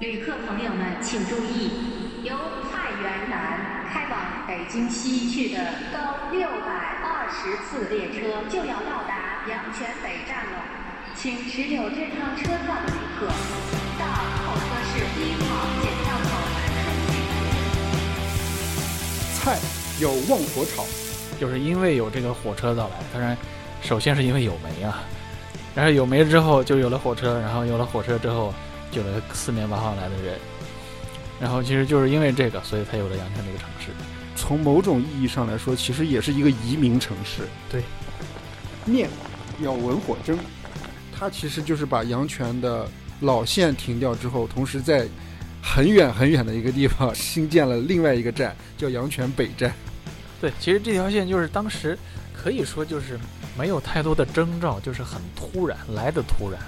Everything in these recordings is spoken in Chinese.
旅客朋友们请注意，由太原南开往北京西去的高六百二十次列车就要到达阳泉北站了，请持有这趟车票的旅客到候车室一号检票口来。菜有旺火炒，就是因为有这个火车到来，当然，首先是因为有煤啊，然后有煤之后就有了火车，然后有了火车之后就有了四面八方来的人，然后其实就是因为这个，所以才有了阳泉这个城市。从某种意义上来说，其实也是一个移民城市。对，面要文火蒸，它其实就是把阳泉的老线停掉之后，同时在很远很远的一个地方新建了另外一个站，叫阳泉北站。对，其实这条线就是当时可以说就是没有太多的征兆，就是很突然来的突然。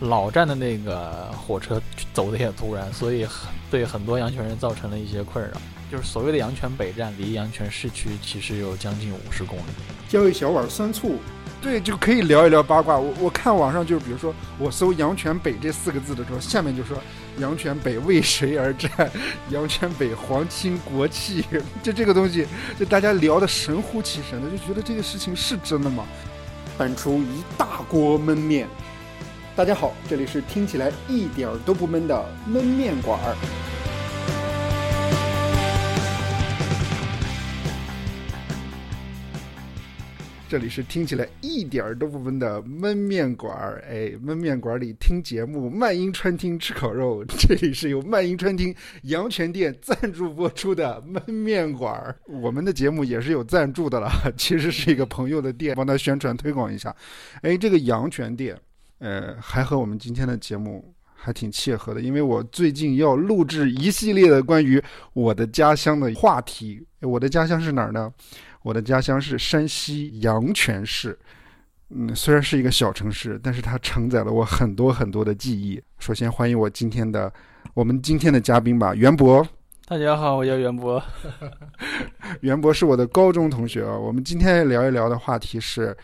老站的那个火车走的也突然，所以很对很多阳泉人造成了一些困扰。就是所谓的阳泉北站，离阳泉市区其实有将近五十公里。浇一小碗酸醋，对，就可以聊一聊八卦。我我看网上就是，比如说我搜“阳泉北”这四个字的时候，下面就说“阳泉北为谁而战”，“阳泉北皇亲国戚”，就这个东西，就大家聊的神乎其神的，就觉得这个事情是真的吗？搬出一大锅焖面。大家好，这里是听起来一点儿都不闷的焖面馆儿。这里是听起来一点儿都不闷的焖面馆儿，哎，焖面馆里听节目，漫音川厅吃烤肉。这里是由漫音川厅阳泉店赞助播出的焖面馆儿。我们的节目也是有赞助的了，其实是一个朋友的店，帮他宣传推广一下。哎，这个阳泉店，呃，还和我们今天的节目还挺切合的，因为我最近要录制一系列的关于我的家乡的话题。我的家乡是哪儿呢？我的家乡是山西阳泉市，嗯，虽然是一个小城市，但是它承载了我很多很多的记忆。首先欢迎我今天的我们今天的嘉宾吧，袁博。大家好，我叫袁博。袁博是我的高中同学啊。我们今天聊一聊的话题是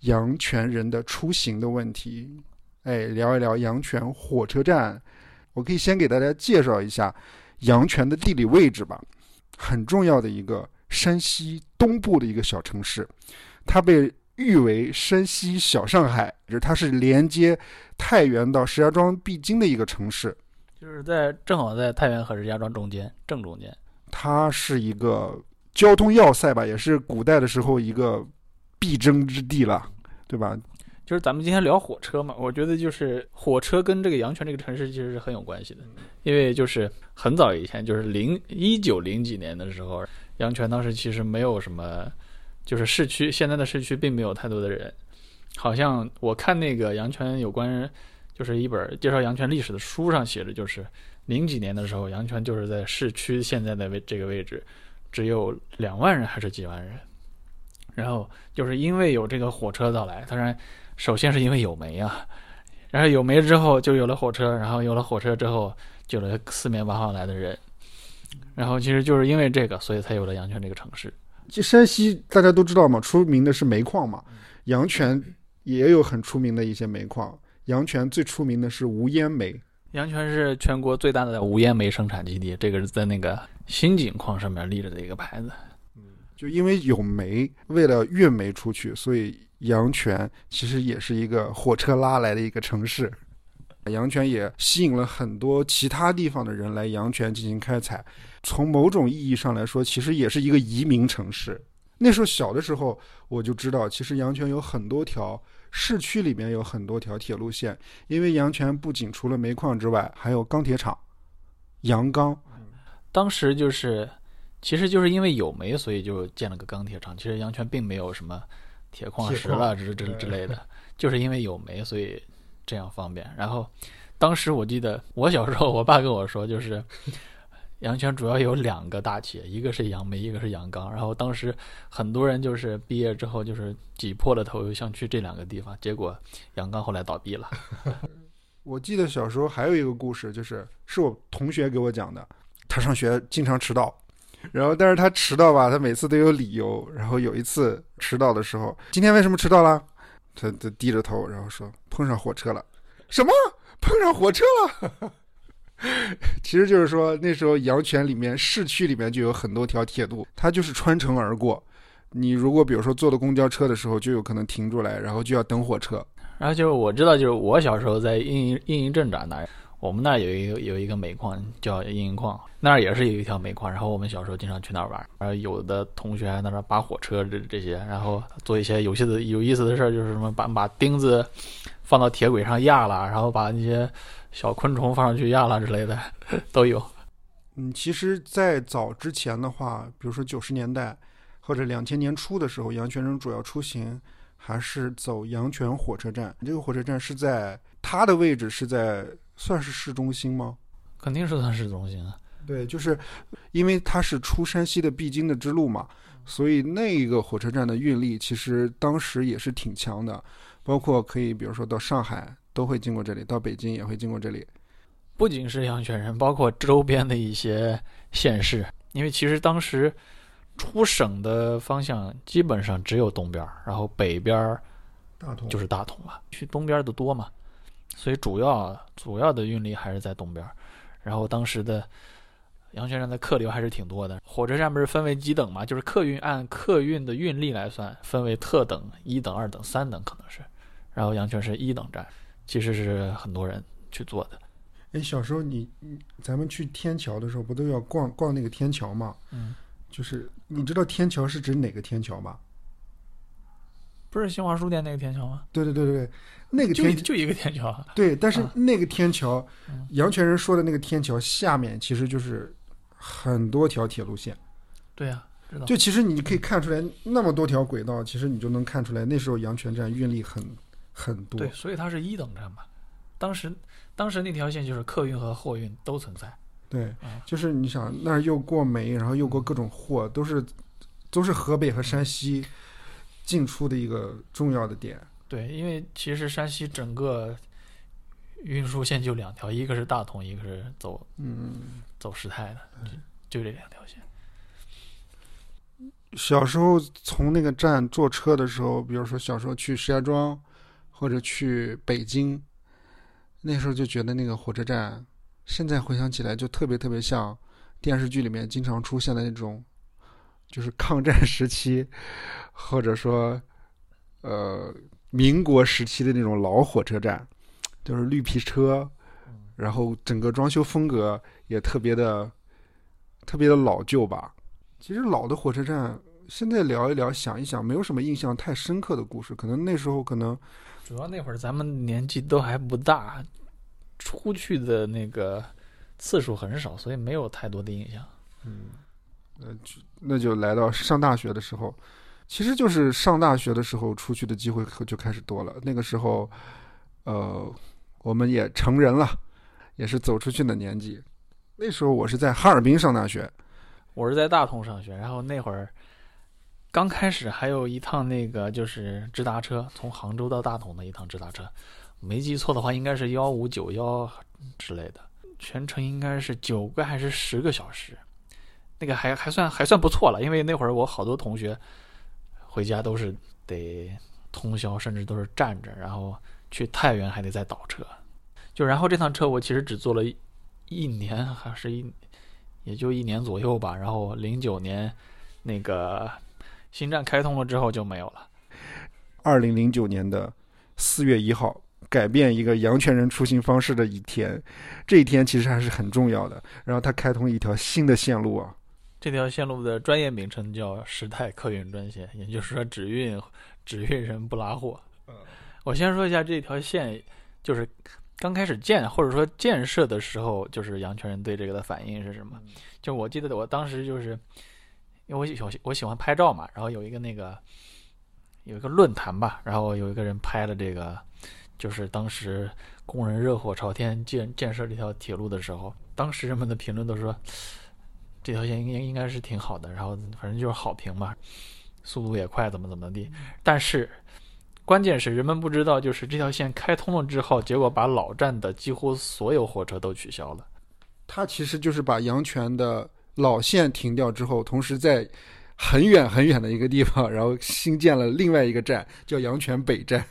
阳泉人的出行的问题。哎，聊一聊阳泉火车站。我可以先给大家介绍一下阳泉的地理位置吧，很重要的一个。山西东部的一个小城市，它被誉为山西小上海，就是它是连接太原到石家庄必经的一个城市，就是在正好在太原和石家庄中间，正中间。它是一个交通要塞吧，也是古代的时候一个必争之地了，对吧？就是咱们今天聊火车嘛，我觉得就是火车跟这个阳泉这个城市其实是很有关系的，因为就是很早以前，就是零一九零几年的时候。阳泉当时其实没有什么，就是市区现在的市区并没有太多的人，好像我看那个阳泉有关，就是一本介绍阳泉历史的书上写着，就是零几年的时候，阳泉就是在市区现在的位这个位置，只有两万人还是几万人，然后就是因为有这个火车到来，当然首先是因为有煤啊，然后有煤之后就有了火车，然后有了火车之后就有了四面八方来的人。然后其实就是因为这个，所以才有了阳泉这个城市。就山西大家都知道嘛，出名的是煤矿嘛，阳泉也有很出名的一些煤矿。阳泉最出名的是无烟煤。阳泉是全国最大的无烟煤生产基地，这个是在那个新井矿上面立着的一个牌子。就因为有煤，为了运煤出去，所以阳泉其实也是一个火车拉来的一个城市。阳泉也吸引了很多其他地方的人来阳泉进行开采。从某种意义上来说，其实也是一个移民城市。那时候小的时候，我就知道，其实阳泉有很多条市区里面有很多条铁路线，因为阳泉不仅除了煤矿之外，还有钢铁厂，阳钢。当时就是，其实就是因为有煤，所以就建了个钢铁厂。其实阳泉并没有什么铁矿石了，之之之类的，就是因为有煤，所以这样方便。然后，当时我记得我小时候，我爸跟我说，就是。阳泉主要有两个大企业，一个是杨煤，一个是阳钢。然后当时很多人就是毕业之后就是挤破了头想去这两个地方，结果阳钢后来倒闭了。我记得小时候还有一个故事，就是是我同学给我讲的。他上学经常迟到，然后但是他迟到吧，他每次都有理由。然后有一次迟到的时候，今天为什么迟到了？他他低着头，然后说碰上火车了。什么？碰上火车了？其实就是说那时候阳泉里面市区里面就有很多条铁路，它就是穿城而过。你如果比如说坐的公交车的时候，就有可能停住来，然后就要等火车。然后就是我知道，就是我小时候在运营运营镇长那儿，我们那儿有一个有一个煤矿叫应营矿，那儿也是有一条煤矿。然后我们小时候经常去那儿玩，然后有的同学还在那儿扒火车这这些，然后做一些有些的有意思的事儿，就是什么把把钉子放到铁轨上压了，然后把那些小昆虫放上去压了之类的 都有。嗯，其实，在早之前的话，比如说九十年代或者两千年初的时候，阳泉人主要出行还是走阳泉火车站。这个火车站是在它的位置是在算是市中心吗？肯定是算市中心啊。对，就是因为它是出山西的必经的之路嘛，所以那个火车站的运力其实当时也是挺强的，包括可以比如说到上海都会经过这里，到北京也会经过这里。不仅是阳泉人，包括周边的一些县市，因为其实当时出省的方向基本上只有东边儿，然后北边儿大同就是大同了，去东边的多嘛，所以主要主要的运力还是在东边儿。然后当时的阳泉站的客流还是挺多的，火车站不是分为几等嘛，就是客运按客运的运力来算，分为特等、一等、二等、三等可能是，然后阳泉是一等站，其实是很多人去坐的。哎，小时候你你咱们去天桥的时候，不都要逛逛那个天桥吗？嗯，就是你知道天桥是指哪个天桥吗？不是新华书店那个天桥吗？对对对对对，那个天一就一个天桥啊。对，但是啊那个天桥，嗯阳泉人说的那个天桥下面其实就是很多条铁路线。对呀、知道。就其实你可以看出来，那么多条轨道，其实你就能看出来，那时候阳泉站运力很很多。对，所以它是一等站嘛。当时当时那条线就是客运和货运都存在。对啊就是你想那儿又过煤，然后又过各种货，都是都是河北和山西进出的一个重要的点。对，因为其实山西整个运输线就两条，一个是大同，一个是走嗯，走石泰的，就就这两条线。小时候从那个站坐车的时候，比如说小时候去石家庄或者去北京，那时候就觉得那个火车站，现在回想起来就特别特别像电视剧里面经常出现的那种，就是抗战时期，或者说呃民国时期的那种老火车站，就是绿皮车，然后整个装修风格也特别的特别的老旧吧。其实老的火车站，现在聊一聊，想一想，没有什么印象太深刻的故事。可能那时候可能主要那会儿咱们年纪都还不大，出去的那个次数很少，所以没有太多的印象。嗯，那就那就来到上大学的时候，其实就是上大学的时候出去的机会可就开始多了。那个时候，呃，我们也成人了，也是走出去的年纪。那时候我是在哈尔滨上大学，我是在大同上学，然后那会儿刚开始还有一趟那个就是直达车，从杭州到大同的一趟直达车，没记错的话应该是幺五九幺之类的，全程应该是九个还是十个小时，那个还还算还算不错了，因为那会儿我好多同学回家都是得通宵，甚至都是站着，然后去太原还得再倒车，就然后这趟车我其实只坐了一年还是一也就一年左右吧。然后零九年那个新站开通了之后就没有了。二零零九年的四月一号，改变一个阳泉人出行方式的一天。这一天其实还是很重要的。然后它开通一条新的线路啊，这条线路的专业名称叫时代客运专线，也就是说只运只运人不拉货。我先说一下这条线，就是刚开始建或者说建设的时候，就是阳泉人对这个的反应是什么？就我记得我当时就是，因为我喜我喜我喜欢拍照嘛，然后有一个那个有一个论坛吧，然后有一个人拍了这个，就是当时工人热火朝天建建设这条铁路的时候，当时人们的评论都说这条线应应应该是挺好的，然后反正就是好评嘛，速度也快，怎么怎么地，但是。关键是人们不知道，就是这条线开通了之后，结果把老站的几乎所有火车都取消了。它其实就是把阳泉的老线停掉之后，同时在很远很远的一个地方，然后新建了另外一个站，叫阳泉北站。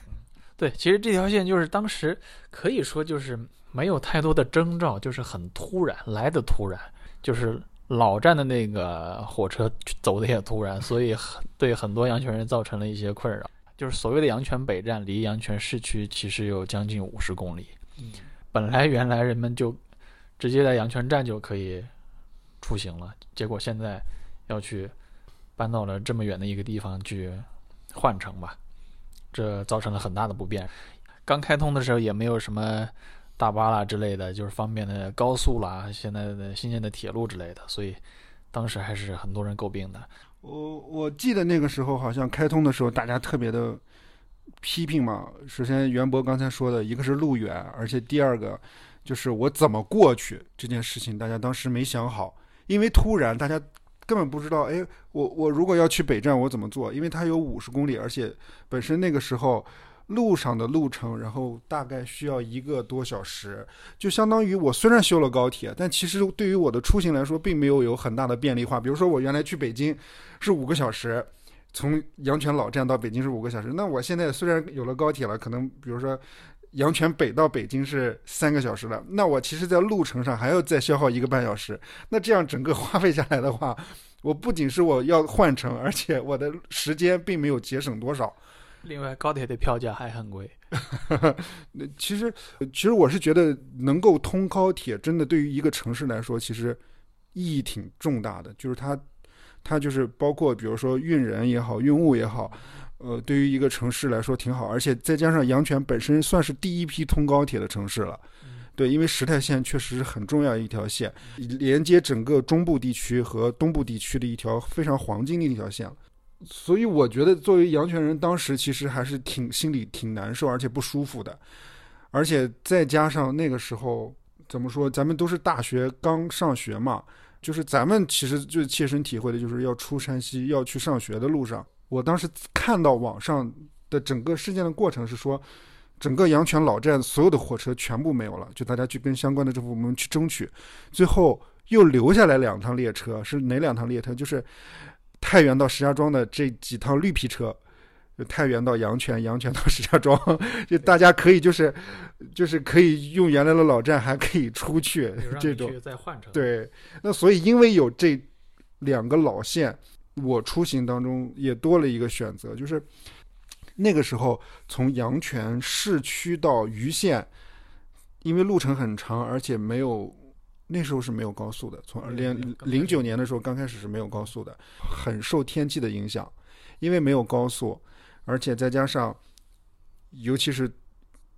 对，其实这条线就是当时可以说就是没有太多的征兆，就是很突然来的突然，就是老站的那个火车走的也突然，所以很对很多阳泉人造成了一些困扰。就是所谓的阳泉北站离阳泉市区其实有将近五十公里，本来原来人们就直接在阳泉站就可以出行了，结果现在要去搬到了这么远的一个地方去换乘吧，这造成了很大的不便。刚开通的时候也没有什么大巴啦之类的，就是方便的高速啦，现在的新建的铁路之类的，所以当时还是很多人诟病的。我我记得那个时候好像开通的时候，大家特别的批评嘛。首先，袁博刚才说的一个是路远，而且第二个就是我怎么过去这件事情，大家当时没想好，因为突然大家根本不知道，哎，我我如果要去北站，我怎么做？因为它有五十公里，而且本身那个时候路上的路程，然后大概需要一个多小时，就相当于我虽然修了高铁，但其实对于我的出行来说，并没有有很大的便利化。比如说我原来去北京是五个小时。从阳泉老站到北京是五个小时，那我现在虽然有了高铁了，可能比如说阳泉北到北京是三个小时了，那我其实，在路程上还要再消耗一个半小时。那这样整个花费下来的话，我不仅是我要换乘，而且我的时间并没有节省多少。另外，高铁的票价还很贵。那其实，其实我是觉得能够通高铁，真的对于一个城市来说，其实意义挺重大的，就是它。它就是包括，比如说运人也好，运物也好，呃，对于一个城市来说挺好，而且再加上阳泉本身算是第一批通高铁的城市了，对，因为石太线确实是很重要一条线，连接整个中部地区和东部地区的一条非常黄金的一条线，所以我觉得作为阳泉人，当时其实还是挺心里挺难受，而且不舒服的，而且再加上那个时候怎么说，咱们都是大学刚上学嘛。就是咱们其实就切身体会的，就是要出山西要去上学的路上，我当时看到网上的整个事件的过程是说，整个阳泉老站所有的火车全部没有了，就大家去跟相关的政府部门去争取，最后又留下来两趟列车，是哪两趟列车？就是太原到石家庄的这几趟绿皮车。太原到阳泉，阳泉到石家庄，就大家可以就是就是可以用原来的老站，还可以出去这种。再换乘。对，那所以因为有这两个老线，我出行当中也多了一个选择，就是那个时候从阳泉市区到盂县，因为路程很长，而且没有那时候是没有高速的，从零零九年的时候刚开始是没有高速的，很受天气的影响，因为没有高速。而且再加上，尤其是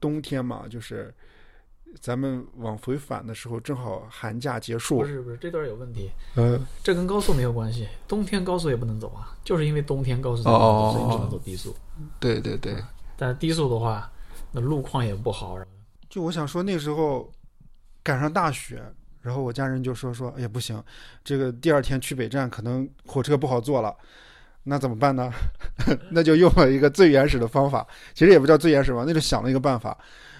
冬天嘛，就是咱们往回返的时候，正好寒假结束。不是不是，这段有问题。嗯，这跟高速没有关系。冬天高速也不能走啊，就是因为冬天高速哦哦所以只能走低速。对对对。但是低速的话，那路况也不好。就我想说，那时候赶上大雪，然后我家人就说说，哎呀不行，这个第二天去北站可能火车不好坐了。那怎么办呢？那就用了一个最原始的方法，其实也不叫最原始吧，那就想了一个办法，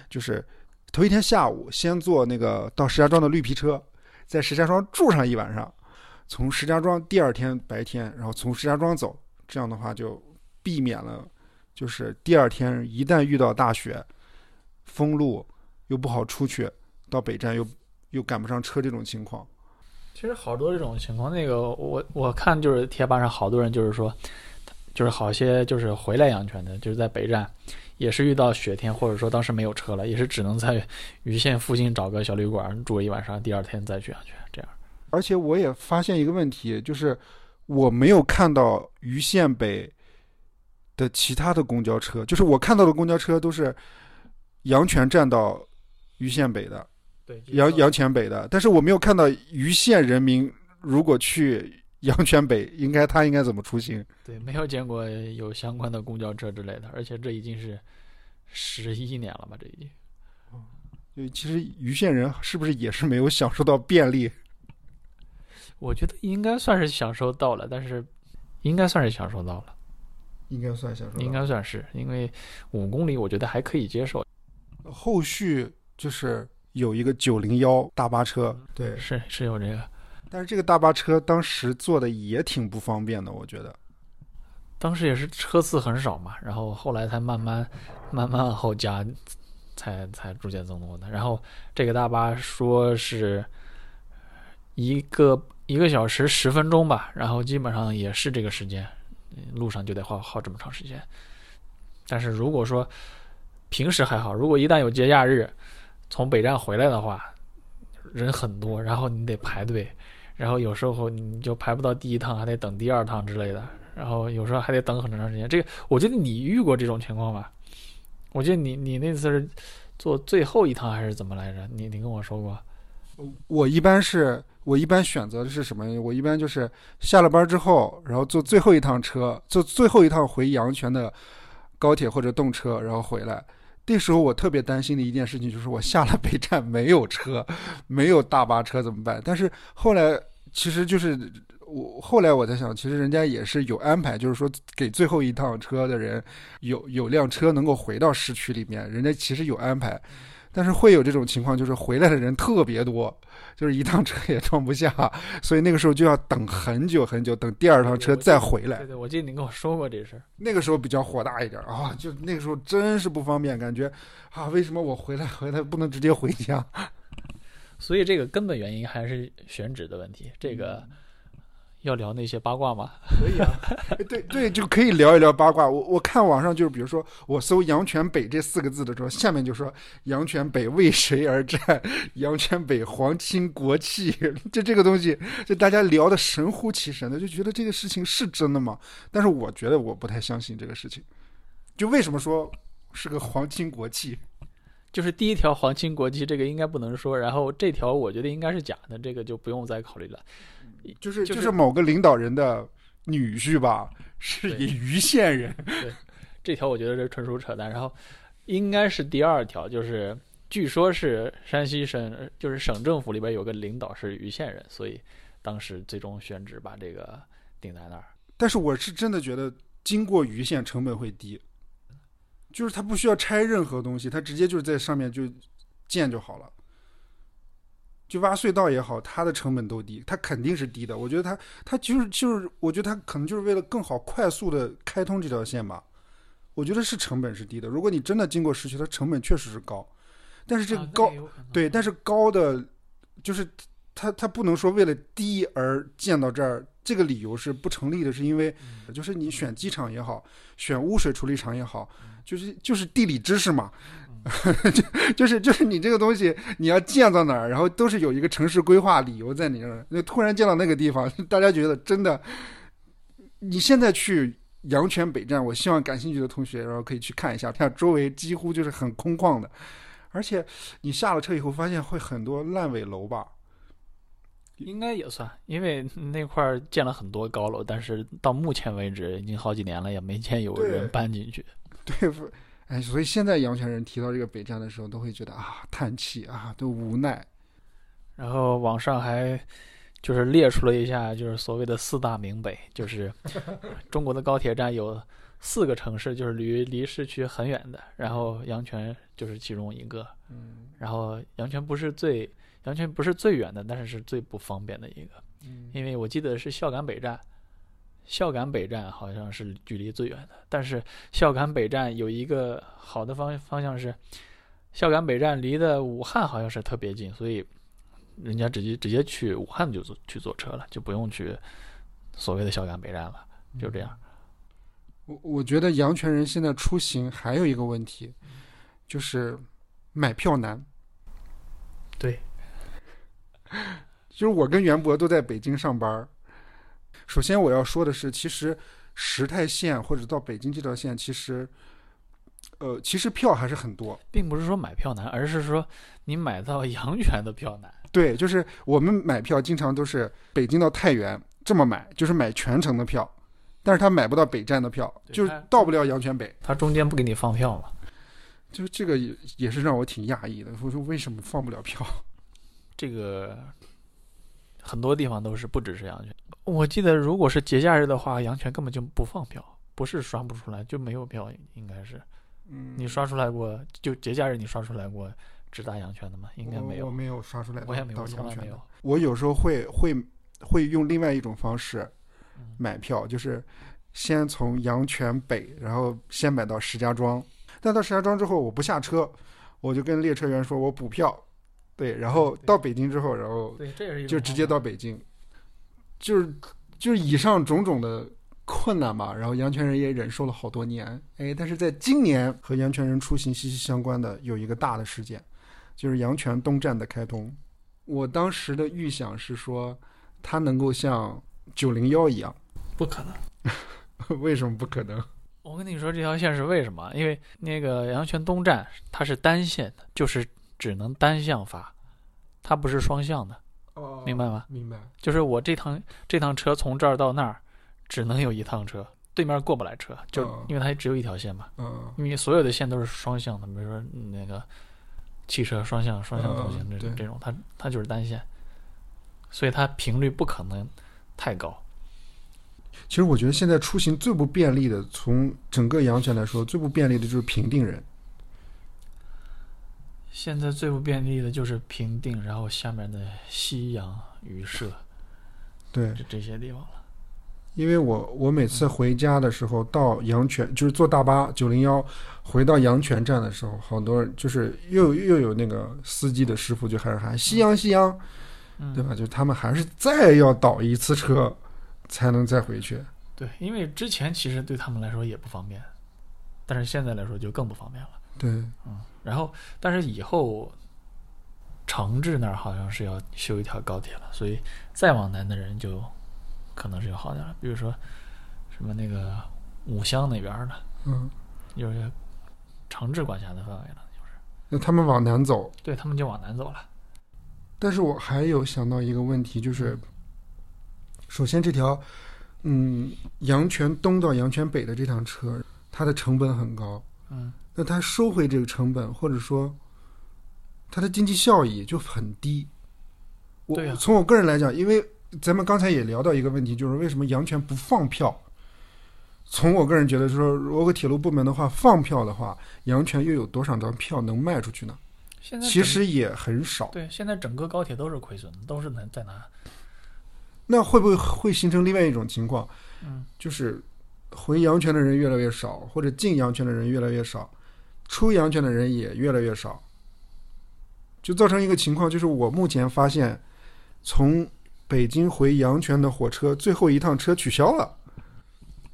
就是头一天下午先坐那个到石家庄的绿皮车，在石家庄住上一晚上，从石家庄第二天白天，然后从石家庄走，这样的话就避免了，就是第二天一旦遇到大雪，封路又不好出去，到北站又又赶不上车这种情况。其实好多这种情况，那个我我看就是贴吧上好多人就是说，就是好些就是回来阳泉的，就是在北站，也是遇到雪天，或者说当时没有车了，也是只能在盂县附近找个小旅馆住一晚上，第二天再去阳泉这样。而且我也发现一个问题，就是我没有看到盂县北的其他的公交车，就是我看到的公交车都是阳泉站到盂县北的。阳阳泉北的，但是我没有看到盂县人民如果去阳泉北，应该他应该怎么出行？对，没有见过有相关的公交车之类的，而且这已经是十一年了吧？这已经。对，其实盂县人是不是也是没有享受到便利？我觉得应该算是享受到了，但是应该算是享受到了，应该算享受，应该算是，因为五公里我觉得还可以接受。后续就是。有一个九零幺大巴车，对，是是有这个，但是这个大巴车当时坐的也挺不方便的，我觉得。当时也是车次很少嘛，然后后来才慢慢慢慢往后加，才才逐渐增多的。然后这个大巴说是一个一个小时十分钟吧，然后基本上也是这个时间，路上就得耗耗这么长时间。但是如果说平时还好，如果一旦有节假日从北站回来的话，人很多，然后你得排队，然后有时候你就排不到第一趟，还得等第二趟之类的。然后有时候还得等很长时间。这个我记得你遇过这种情况吧？我记得你你那次是坐最后一趟还是怎么来着？你你跟我说过。我一般是我一般选择的是什么？我一般就是下了班之后，然后坐最后一趟车，坐最后一趟回阳泉的高铁或者动车，然后回来。那时候我特别担心的一件事情就是我下了北站没有车，没有大巴车怎么办？但是后来其实就是。我后来我在想，其实人家也是有安排，就是说给最后一趟车的人有有辆车能够回到市区里面，人家其实有安排，但是会有这种情况，就是回来的人特别多，就是一趟车也装不下，所以那个时候就要等很久很久，等第二趟车再回来。对对，我记得你跟我说过这事儿。那个时候比较火大一点啊，就那个时候真是不方便，感觉啊，为什么我回来回来不能直接回家？所以这个根本原因还是选址的问题，这个。要聊那些八卦吗？可以啊，对对，就可以聊一聊八卦。我我看网上就是，比如说我搜“阳泉北”这四个字的时候，下面就说“阳泉北为谁而战”，“阳泉北皇亲国戚”，就这个东西，就大家聊的神乎其神的，就觉得这个事情是真的吗？但是我觉得我不太相信这个事情。就为什么说是个皇亲国戚？就是第一条皇亲国戚这个应该不能说，然后这条我觉得应该是假的，这个就不用再考虑了。就是就是某个领导人的女婿吧，是以盂县人。对，这条我觉得这纯属扯淡。然后应该是第二条，就是据说是山西省，就是省政府里边有个领导是盂县人，所以当时最终选址把这个定在那儿。但是我是真的觉得经过盂县成本会低，就是它不需要拆任何东西，它直接就是在上面就建就好了。就挖隧道也好，它的成本都低，它肯定是低的。我觉得它，它就是就是，我觉得它可能就是为了更好快速的开通这条线吧。我觉得是成本是低的。如果你真的经过市区，它成本确实是高。但是这个高，对，但是高的就是它它不能说为了低而建到这儿，这个理由是不成立的。是因为就是你选机场也好，选污水处理厂也好，就是就是地理知识嘛。就 就是就是你这个东西你要建到哪儿，然后都是有一个城市规划理由在你那儿。那突然建到那个地方，大家觉得真的？你现在去阳泉北站，我希望感兴趣的同学然后可以去看一下，看周围几乎就是很空旷的，而且你下了车以后发现会很多烂尾楼吧？应该也算，因为那块儿建了很多高楼，但是到目前为止已经好几年了，也没见有人搬进去。对付。哎，所以现在阳泉人提到这个北站的时候，都会觉得啊，叹气啊，都无奈。然后网上还就是列出了一下，就是所谓的四大名北，就是 中国的高铁站有四个城市，就是离离市区很远的，然后阳泉就是其中一个。嗯。然后阳泉不是最阳泉不是最远的，但是是最不方便的一个。嗯。因为我记得是孝感北站。孝感北站好像是距离最远的，但是孝感北站有一个好的方方向是，孝感北站离的武汉好像是特别近，所以人家直接直接去武汉就坐去坐车了，就不用去所谓的孝感北站了，就这样。我我觉得阳泉人现在出行还有一个问题，就是买票难。对，就是我跟袁博都在北京上班。首先我要说的是，其实石太线或者到北京这条线，其实，呃，其实票还是很多，并不是说买票难，而是说你买到阳泉的票难。对，就是我们买票经常都是北京到太原这么买，就是买全程的票，但是他买不到北站的票，就是到不了阳泉北。他中间不给你放票吗？就这个也也是让我挺讶异的。我说为什么放不了票？这个。很多地方都是不只是阳泉，我记得如果是节假日的话，阳泉根本就不放票，不是刷不出来，就没有票，应该是。嗯，你刷出来过？就节假日你刷出来过直达阳泉的吗？应该没有。我没有刷出来，我也没有，从来没有。我有时候会会会用另外一种方式买票，就是先从阳泉北，然后先买到石家庄。但到石家庄之后，我不下车，我就跟列车员说我补票，对，然后到北京之后，然后对，这也是就直接到北京，就是就是以上种种的困难吧。然后阳泉人也忍受了好多年，哎，但是在今年和阳泉人出行息息相关的有一个大的事件，就是阳泉东站的开通。我当时的预想是说，它能够像九零幺一样，不可能。为什么不可能？我跟你说这条线是为什么？因为那个阳泉东站它是单线的，就是只能单向发，它不是双向的，哦明白吗？明白。就是我这趟这趟车从这儿到那儿，只能有一趟车，对面过不来车，就哦因为它只有一条线嘛。嗯，因为所有的线都是双向的，比如说嗯那个汽车双向双向通行这种这种，它它就是单线，所以它频率不可能太高。其实我觉得现在出行最不便利的，从整个阳泉来说，最不便利的就是平定人。现在最不便利的就是平定，然后下面的西阳、榆社对，就这些地方了。因为我我每次回家的时候，到阳泉就是坐大巴九零幺回到阳泉站的时候，好多人就是又又有那个司机的师傅就开始喊夕阳夕阳，嗯，对吧？就他们还是再要倒一次车才能再回去。对，因为之前其实对他们来说也不方便，但是现在来说就更不方便了。对，嗯，然后但是以后长治那儿好像是要修一条高铁了，所以再往南的人就可能是要好点了。比如说什么那个五乡那边的，嗯，就是长治管辖的范围了，就是那他们往南走，对他们就往南走了。但是我还有想到一个问题，就是首先这条嗯阳泉东到阳泉北的这趟车，它的成本很高。嗯，那它收回这个成本，或者说它的经济效益就很低。我从我个人来讲，因为咱们刚才也聊到一个问题，就是为什么阳泉不放票？从我个人觉得说，如果铁路部门的话放票的话，阳泉又有多少张票能卖出去呢？现在其实也很少。对，现在整个高铁都是亏损的，都是能在拿。那会不会会形成另外一种情况？嗯，就是回阳泉的人越来越少，或者进阳泉的人越来越少，出阳泉的人也越来越少，就造成一个情况，就是我目前发现，从北京回阳泉的火车最后一趟车取消了，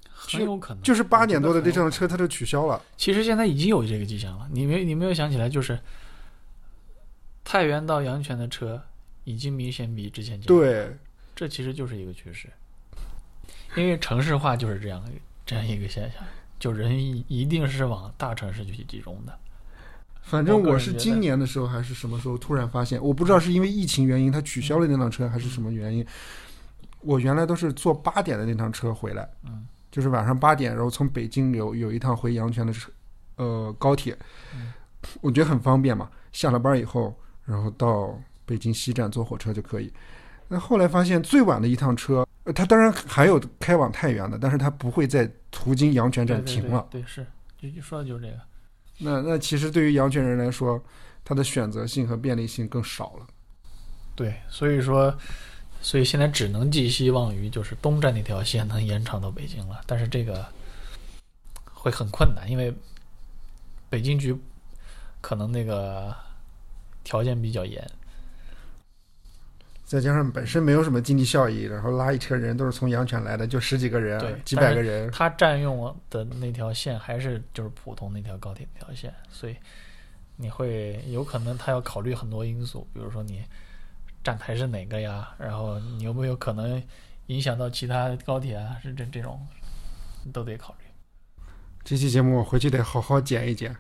很有可能就是八点多的这趟车它就取消了。其实现在已经有这个迹象了，你没你没有想起来，就是太原到阳泉的车已经明显比之前对，这其实就是一个趋势，因为城市化就是这样这样一个现象，就人一一定是往大城市去集中的。反正我是今年的时候还是什么时候突然发现，我不知道是因为疫情原因他取消了那趟车，还是什么原因。我原来都是坐八点的那趟车回来，嗯，就是晚上八点，然后从北京有有一趟回阳泉的车，呃，高铁，嗯我觉得很方便嘛。下了班以后，然后到北京西站坐火车就可以。那后来发现最晚的一趟车，呃它当然还有开往太原的，但是它不会再途经阳泉站停了。对，对是，就就说的就是这个。那那其实对于阳泉人来说，他的选择性和便利性更少了。对，所以说，所以现在只能寄希望于就是东站那条线能延长到北京了，但是这个会很困难，因为北京局可能那个条件比较严。再加上本身没有什么经济效益，然后拉一车人都是从阳泉来的，就十几个人对，几百个人，他占用的那条线还是就是普通那条高铁那条线，所以你会有可能他要考虑很多因素，比如说你站台是哪个呀，然后你有没有可能影响到其他高铁啊，是这这种都得考虑。这期节目我回去得好好剪一剪，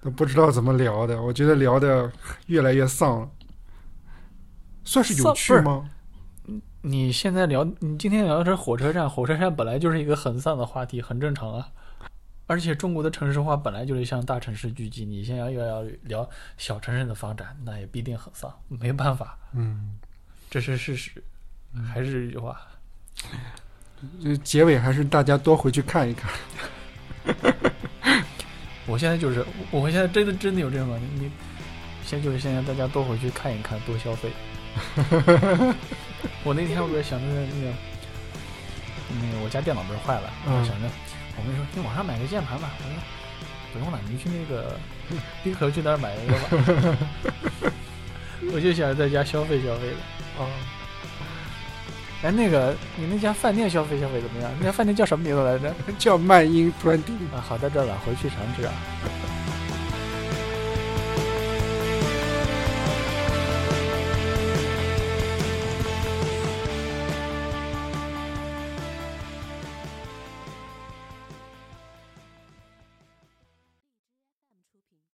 都不知道怎么聊的，我觉得聊的越来越丧了。算是有趣吗？你现在聊，你今天聊的是火车站，火车站本来就是一个很丧的话题，很正常啊。而且中国的城市化本来就是向大城市聚集，你现在又要聊小城市的发展，那也必定很丧，没办法，嗯，这是事实。还是这句话，这结尾还是大家多回去看一看。我现在就是，我我现在真的真的有这种感觉，你现在就是现在大家多回去看一看，多消费。我那天我在想那个那个那个我家电脑不是坏了，嗯我想着我跟你说你网上买个键盘吧，我说不用了，你去那个 冰河去那儿买一个吧。我就想在家消费消费的。哦，哎，那个你那家饭店消费消费怎么样？那家饭店叫什么名字来着？叫漫音专听。啊，好在这儿了，回去尝试啊。